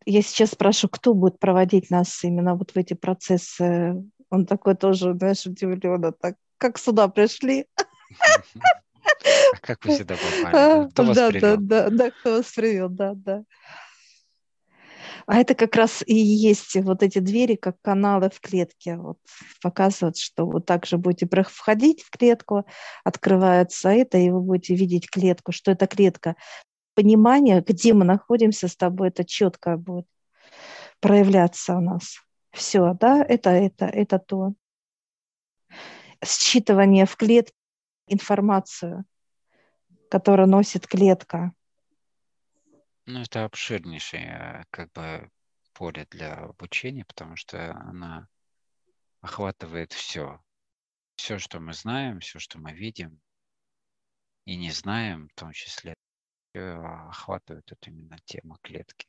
Я сейчас спрашиваю, кто будет проводить нас именно вот в эти процессы. Он такой тоже, знаешь, удивленно, так как сюда пришли. *laughs* *laughs* Как вы сюда попали? Кто вас да, привел? Да, да, да, кто вас привел, да, да. А это как раз и есть вот эти двери, как каналы в клетке. Вот показывают, что вот так же будете входить в клетку, открывается это, и вы будете видеть клетку, что это клетка. Понимание, где мы находимся с тобой, это четко будет проявляться у нас. Все, да, это, это, это то. Считывание в клетке информацию, которую носит клетка. Ну, это обширнейшее как бы поле для обучения, потому что она охватывает все. Все, что мы знаем, все, что мы видим и не знаем, в том числе, охватывает эту именно тему клетки.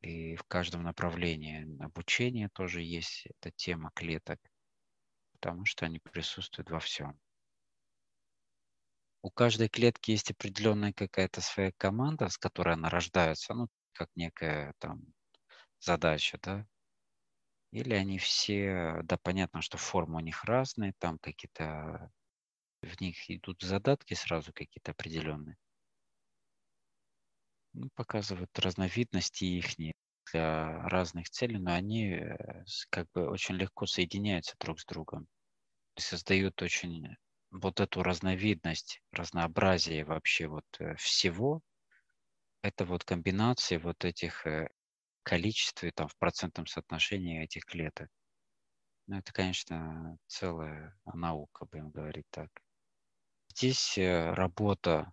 И в каждом направлении обучения тоже есть эта тема клеток, потому что они присутствуют во всем у каждой клетки есть определенная какая-то своя команда, с которой она рождается, ну, как некая там задача, да? Или они все, да, понятно, что формы у них разные, там какие-то, в них идут задатки сразу какие-то определенные. Ну, показывают разновидности их для разных целей, но они э, как бы очень легко соединяются друг с другом. Создают очень вот эту разновидность, разнообразие вообще вот э, всего, это вот комбинация вот этих э, количеств там в процентном соотношении этих клеток. Ну, это, конечно, целая наука, будем говорить так. Здесь э, работа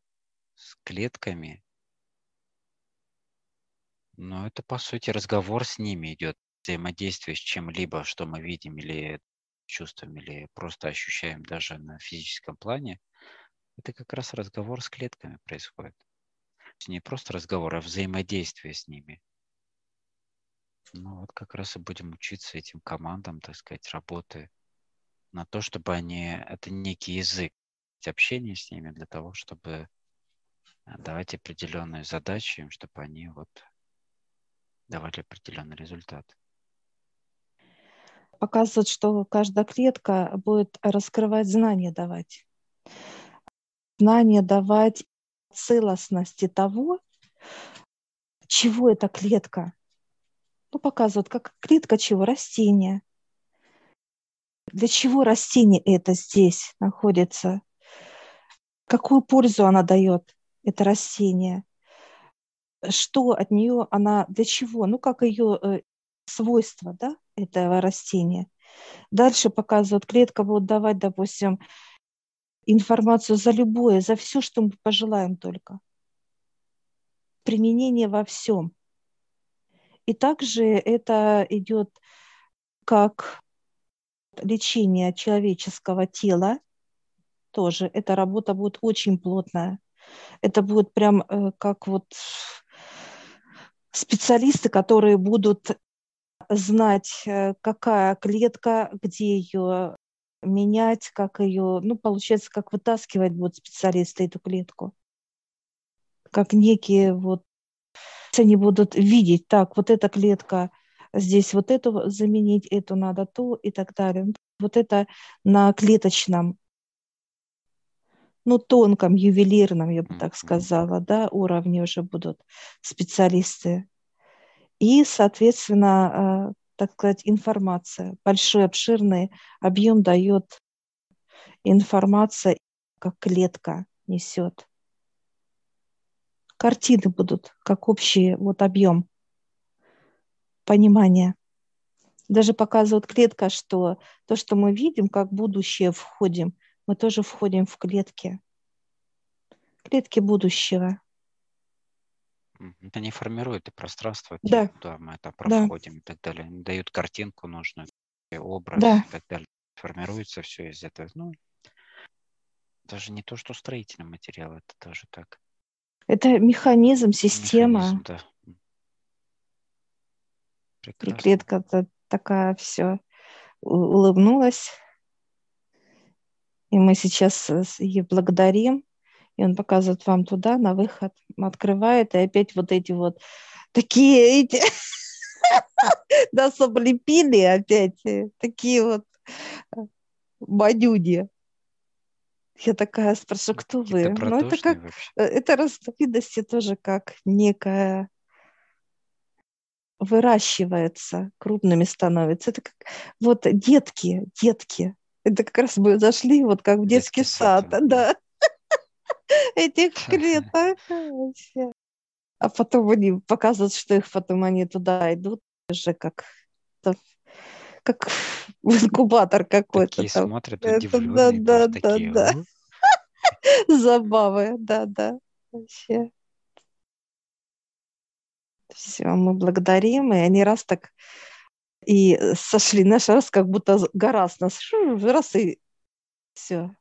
с клетками, но это, по сути, разговор с ними идет, взаимодействие с чем-либо, что мы видим или чувствуем или просто ощущаем даже на физическом плане, это как раз разговор с клетками происходит. Не просто разговор, а взаимодействие с ними. Ну вот как раз и будем учиться этим командам, так сказать, работы на то, чтобы они, это некий язык общения с ними для того, чтобы э, давать определенные задачи им, чтобы они вот давали определенный результат показывает, что каждая клетка будет раскрывать знания давать. Знания давать целостности того, чего эта клетка. Ну, показывают, как клетка чего? Растения. Для чего растение это здесь находится? Какую пользу она дает, это растение? Что от нее она, для чего? Ну, как ее э, свойства, да? Этого растения. Дальше показывают, клетка будет давать, допустим, информацию за любое, за все, что мы пожелаем только. Применение во всем. И также это идет как лечение человеческого тела. Тоже эта работа будет очень плотная. Это будет прям э, как вот специалисты, которые будут знать, э, какая клетка, где ее менять, как ее, ну, получается, как вытаскивать будут специалисты эту клетку. Как некие вот, они будут видеть, так, вот эта клетка, здесь вот эту заменить, эту надо то и так далее. Вот это на клеточном, ну, тонком, ювелирном, я бы так сказала, да, уровне уже будут специалисты. И, соответственно, а, так сказать, информация. Большой, обширный объем дает информация, как клетка несет. Картины будут, как общий вот объем понимания. Даже показывает клетка, что то, что мы видим, как будущее входим, мы тоже входим в клетки. Клетки будущего. Они формируют и пространство, Да, куда мы это да, проходим и так далее. Они дают картинку нужную, образ да. и так далее. Формируется все из этого. Ну, даже не то, что строительный материал, это тоже так. Это механизм, система. Механизм, да. Прекрасно. клетка такая все улыбнулась. И мы сейчас ее благодарим и он показывает вам туда, на выход, открывает, и опять вот эти вот такие эти, *laughs* нас облепили опять, э, такие вот бадюди. Э, Я такая спрашиваю, кто вы? Ну, это как, вообще. Э, это разновидности тоже как некая выращивается, крупными становится. Это как вот детки, детки. Это как раз мы зашли вот как в детский, детский сад, сад, да этих *laughs* клеток. А потом они показывают, что их потом они туда идут уже как как инкубатор какой-то. Такие там. смотрят удивленные, да, да, такие, да, да. *laughs* Забавы, да, да. Вообще. Все, мы благодарим, и они раз так и сошли, наш раз как будто гора с нас, раз и все,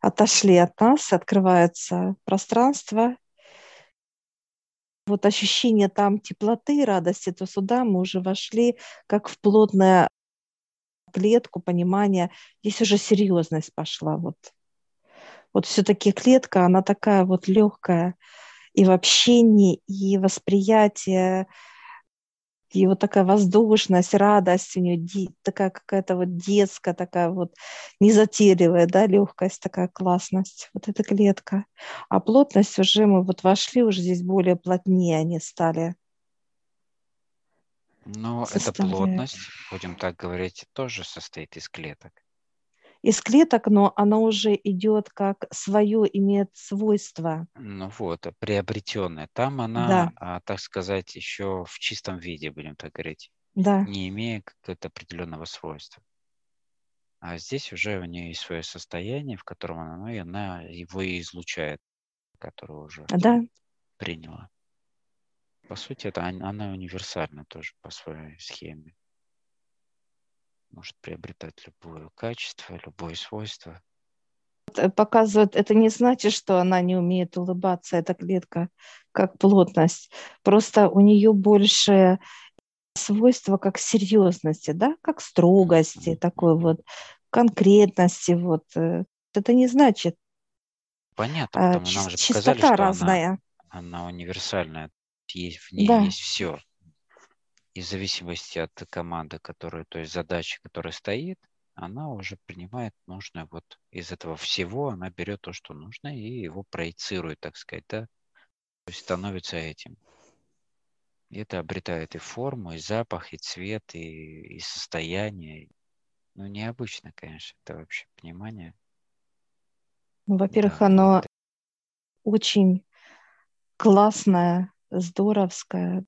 отошли от нас, открывается пространство. Вот ощущение там теплоты, радости, то сюда мы уже вошли как в плотную клетку понимания. Здесь уже серьезность пошла. Вот, вот все-таки клетка, она такая вот легкая и в общении, и восприятие, и вот такая воздушность, радость у нее, такая какая-то вот детская, такая вот незатейливая, да, легкость, такая классность, вот эта клетка. А плотность уже мы вот вошли, уже здесь более плотнее они стали. Но эта плотность, будем так говорить, тоже состоит из клеток из клеток, но она уже идет как свое, имеет свойство. Ну вот, приобретенная. Там она, да. а, так сказать, еще в чистом виде, будем так говорить, да. не имея какого-то определенного свойства. А здесь уже у нее есть свое состояние, в котором она, ну, и она его и излучает, которое уже да. приняла. По сути, это она универсальна тоже по своей схеме может приобретать любое качество, любое свойство. Э, показывает, это не значит, что она не умеет улыбаться, эта клетка, как плотность. Просто у нее больше свойства как серьезности, да, как строгости, такой вот конкретности. Вот. Э. Это не значит. Понятно, потому что нам же показали, что разная. Она, она универсальная, есть, в ней да. есть все и в зависимости от команды, которая, то есть задачи, которая стоит, она уже принимает нужное вот из этого всего, она берет то, что нужно, и его проецирует, так сказать, да, то есть становится этим. И это обретает и форму, и запах, и цвет, и, и состояние. Ну, необычно, конечно, это вообще понимание. Ну, во-первых, да, оно это... очень классное, здоровское,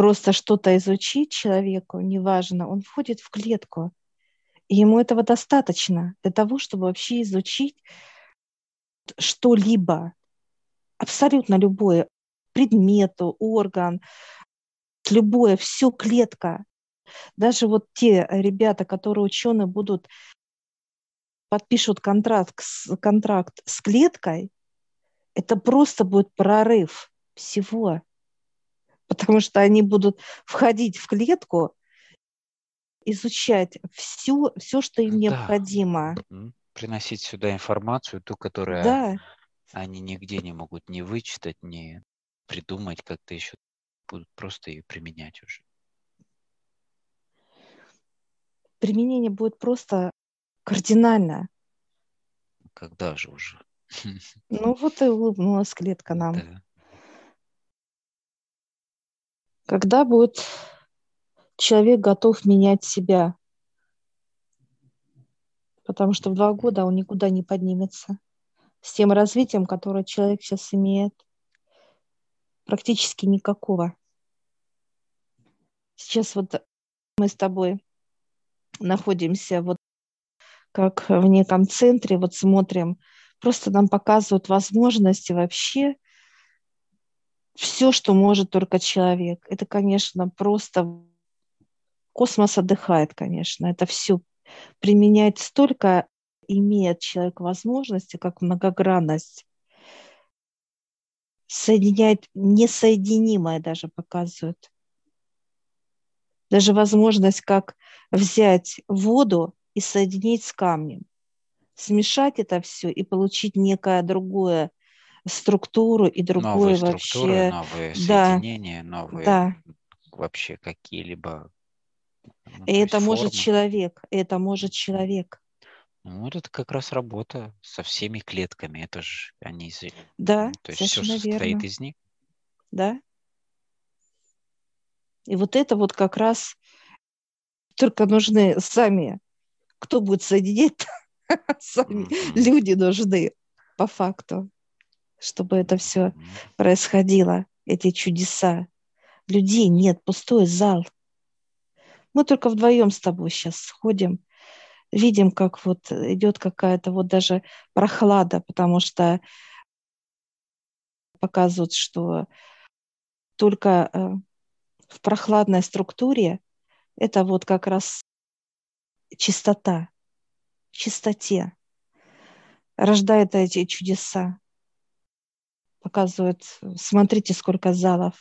просто что-то изучить человеку, неважно, он входит в клетку. И ему этого достаточно для того, чтобы вообще изучить что-либо, абсолютно любое, предмету, орган, любое, все клетка. Даже вот те ребята, которые ученые будут подпишут контракт, контракт с клеткой, это просто будет прорыв всего потому что они будут входить в клетку изучать все, все что им Да. необходимо. Приносить сюда информацию, ту, которую Да, они нигде не могут ни вычитать, ни придумать как-то еще. Будут просто ее применять уже. применение будет просто кардинально. Когда же уже? *laughs* Ну вот и улыбнулась клетка нам. Да. Когда будет человек готов менять себя? Потому что в два года он никуда не поднимется. С тем развитием, которое человек сейчас имеет, практически никакого. Сейчас вот мы с тобой находимся вот как в неком центре, вот смотрим, просто нам показывают возможности вообще все, что может только человек. Это, конечно, просто космос отдыхает, конечно. Это все применять столько имеет человек возможности, как многогранность. Соединять несоединимое даже показывают. Даже возможность, как взять воду и соединить с камнем. Смешать это все и получить некое другое структуру и другое Новые вообще. новые да, соединения, новые Да. вообще какие-либо. ну, И то это есть может формы. человек, это может человек. Ну, вот это как раз работа со всеми клетками. Это же они, из- Да, ну, то есть все состоит верно. из них. Да. И вот это вот как раз только нужны сами, кто будет соединять, *laughs* сами люди нужны по факту, чтобы это все происходило, эти чудеса. Людей нет, пустой зал. Мы только вдвоем с тобой сейчас сходим, видим, как вот идет какая-то вот даже прохлада, потому что показывают, что только э, в прохладной структуре это вот как раз чистота, чистоте рождает эти чудеса. Показывает, смотрите, сколько залов.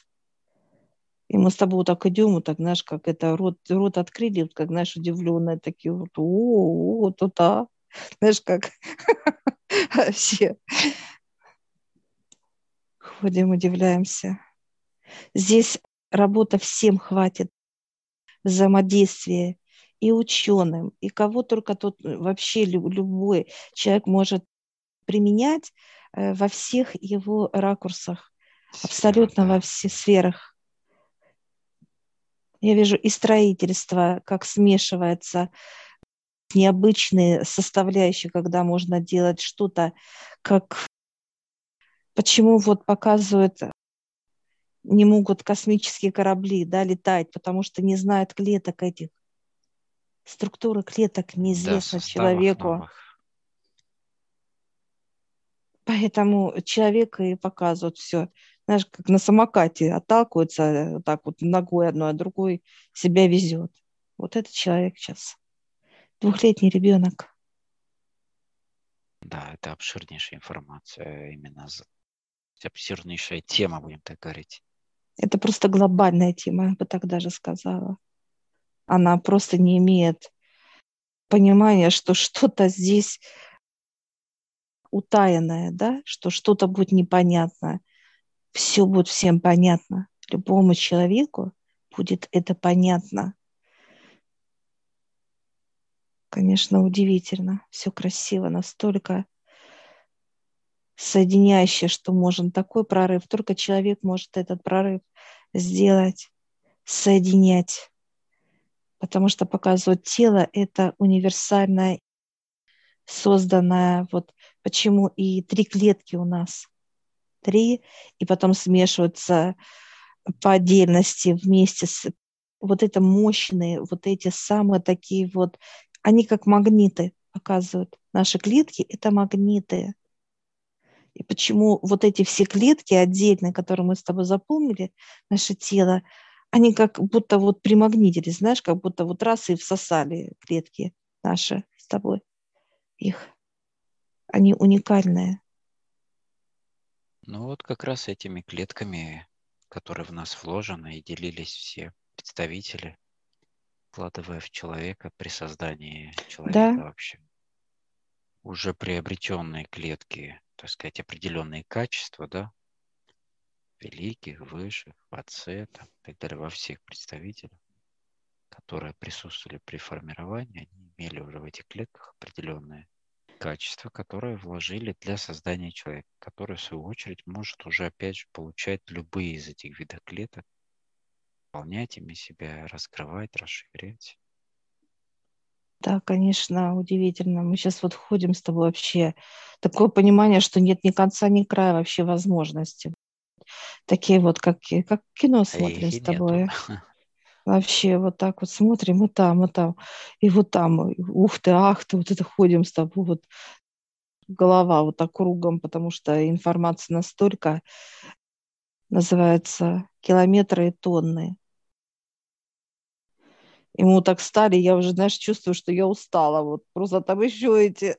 И мы с тобой вот так идем, вот так, знаешь, как это, рот, рот открыли, вот как, знаешь, удивленные такие, вот, о, вот это, знаешь, как *laughs* все ходим, удивляемся. Здесь работа всем хватит, взаимодействие и ученым, и кого только тут э, вообще лю- любой человек может применять во всех его ракурсах, абсолютно да. во всех сферах. Я вижу и строительство, как смешивается необычные составляющие, когда можно делать что-то, как почему вот показывают не могут космические корабли да, летать, потому что не знают клеток этих. Структура клеток Да, неизвестна составов человеку. новых. Поэтому человек и показывают все. Знаешь, как на самокате отталкивается э, вот так вот ногой одной, а другой себя везет. Вот это человек сейчас. Двухлетний ребенок. Да, это обширнейшая информация, именно за- обширнейшая тема, будем так говорить. Это просто глобальная тема, я бы так даже сказала. Она просто не имеет понимания, что что-то здесь утаянное, да, что что-то будет непонятно. Все будет всем понятно. Любому человеку будет это понятно. Конечно, удивительно. Все красиво, настолько соединяющее, что можно такой прорыв. Только человек может этот прорыв сделать, соединять. Потому что показывает тело – это универсальное, созданное. Вот почему и три клетки у нас. Три, и потом смешиваются по отдельности вместе с вот это мощные, вот эти самые такие вот, они как магниты показывают. Наши клетки – это магниты. И почему вот эти все клетки отдельные, которые мы с тобой запомнили, наше тело, они как будто вот примагнитились, знаешь, как будто вот раз и всосали клетки наши с тобой. Их. Они уникальные. Ну вот как раз этими клетками, которые в нас вложены и делились все представители, вкладывая в человека при создании человека да. вообще. Уже приобретенные клетки, так сказать, определенные качества, да, великих, высших, в отце, там, и так далее, во всех представителях, которые присутствовали при формировании, они имели уже в этих клетках определенные качества, которые вложили для создания человека, который, в свою очередь, может уже, опять же, получать любые из этих видов клеток, наполнять ими себя, раскрывать, расширять. Да, конечно, удивительно. Мы сейчас вот ходим с тобой вообще. Такое понимание, что нет ни конца, ни края вообще возможности. Такие вот, как, как кино смотрим с тобой. Нету. *laughs* Вообще вот так вот смотрим, и там, и там, и вот там, ух ты, ах ты, вот это ходим с тобой, вот голова вот так кругом, потому что информация настолько называется километры и тонны. И мы так стали, я уже, знаешь, чувствую, что я устала. Вот просто там еще эти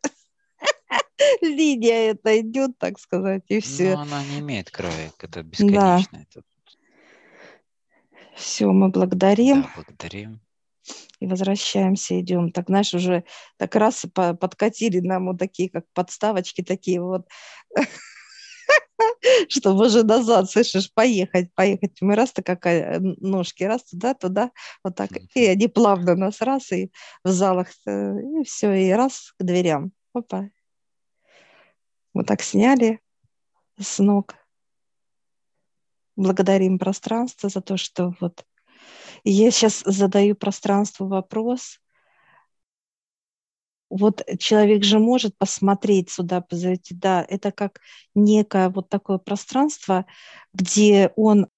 *laughs* линия это идет, так сказать, и все. Но она не имеет края, это бесконечно. Да. Это все, мы благодарим. Да, благодарим. И возвращаемся, идем. Так, знаешь, уже так раз подкатили нам вот такие, как подставочки такие вот, *laughs* чтобы уже назад, слышишь, поехать, поехать. Мы раз-то какая ножки, раз туда, туда, вот так. И они плавно нас раз, и в залах, э, и все, и раз к дверям. Опа. Вот так сняли с ног благодарим пространство за то, что вот я сейчас задаю пространству вопрос. Вот человек же может посмотреть сюда, позайти, да, это как некое вот такое пространство, где он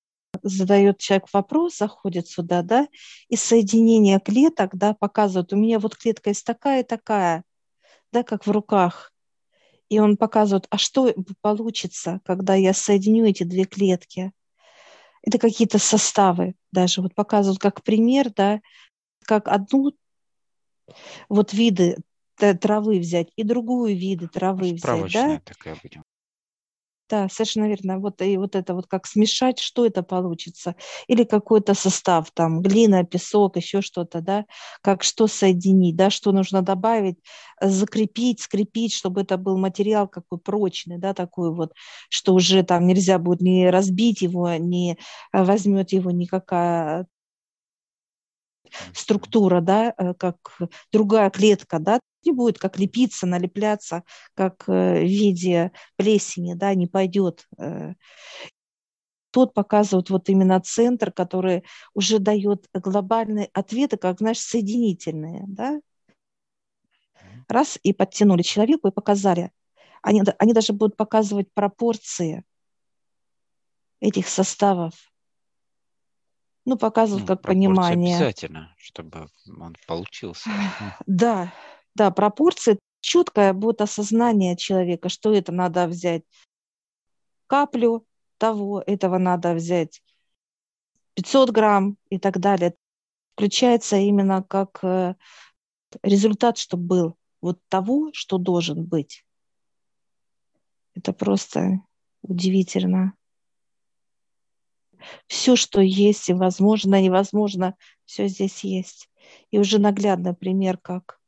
задает человек вопрос, заходит сюда, да, и соединение клеток, да, показывает, у меня вот клетка есть такая и такая, да, как в руках. И он показывает, а что получится, когда я соединю эти две клетки? Это какие-то составы даже. Вот показывают как пример, да, как одну вот виды травы взять и другую виды травы взять, да? такая будем. Да, совершенно верно. Вот и вот это вот как смешать, что это получится. Или какой-то состав, там, глина, песок, еще что-то, да, как что соединить, да, что нужно добавить, закрепить, скрепить, чтобы это был материал какой прочный, да, такой вот, что уже там нельзя будет не разбить его, не возьмет его никакая структура, да, э, как другая клетка, да, не будет как лепиться, налепляться, как э, в виде плесени, да, не пойдет. Э. Тот показывает вот именно центр, который уже дает глобальные ответы, как, знаешь, соединительные, да. Раз и подтянули человеку и показали. Они, они даже будут показывать пропорции этих составов. Ну, показывают ну, как понимание. Обязательно, чтобы он получился. *sighs* Да, да, пропорции, четкое будет осознание человека, что это надо взять каплю того, этого надо взять 500 грамм и так далее. Включается именно как э, результат, чтобы был вот того, что должен быть. Это просто удивительно. Все, что есть, и возможно, невозможно, все здесь есть. И уже наглядный пример, как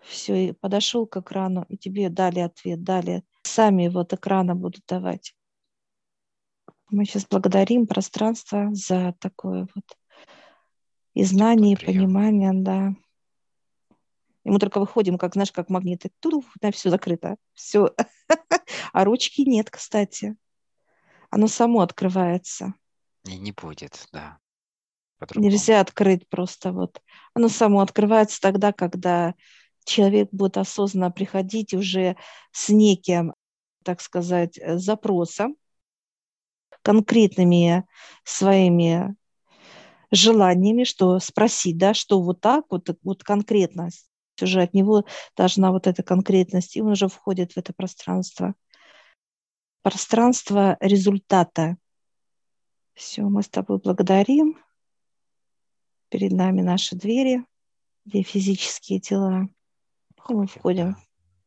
все, и подошел к экрану, и тебе дали ответ, дали. Сами вот экрана будут давать. Мы сейчас благодарим пространство за такое вот и знание, и понимание, да. И мы только выходим, как, знаешь, как магниты. Тут все закрыто. Все. *laughs* А ручки нет, кстати. Оно само открывается. И не будет, да. Нельзя открыть просто вот. Оно само открывается тогда, когда человек будет осознанно приходить уже с неким, так сказать, э, запросом, конкретными своими желаниями, что спросить, да, что вот так, вот, вот конкретно, уже от него должна вот эта конкретность, и он уже входит в это пространство. Пространство результата. Все, мы с тобой благодарим. Перед нами наши двери, где физические тела. Мы входим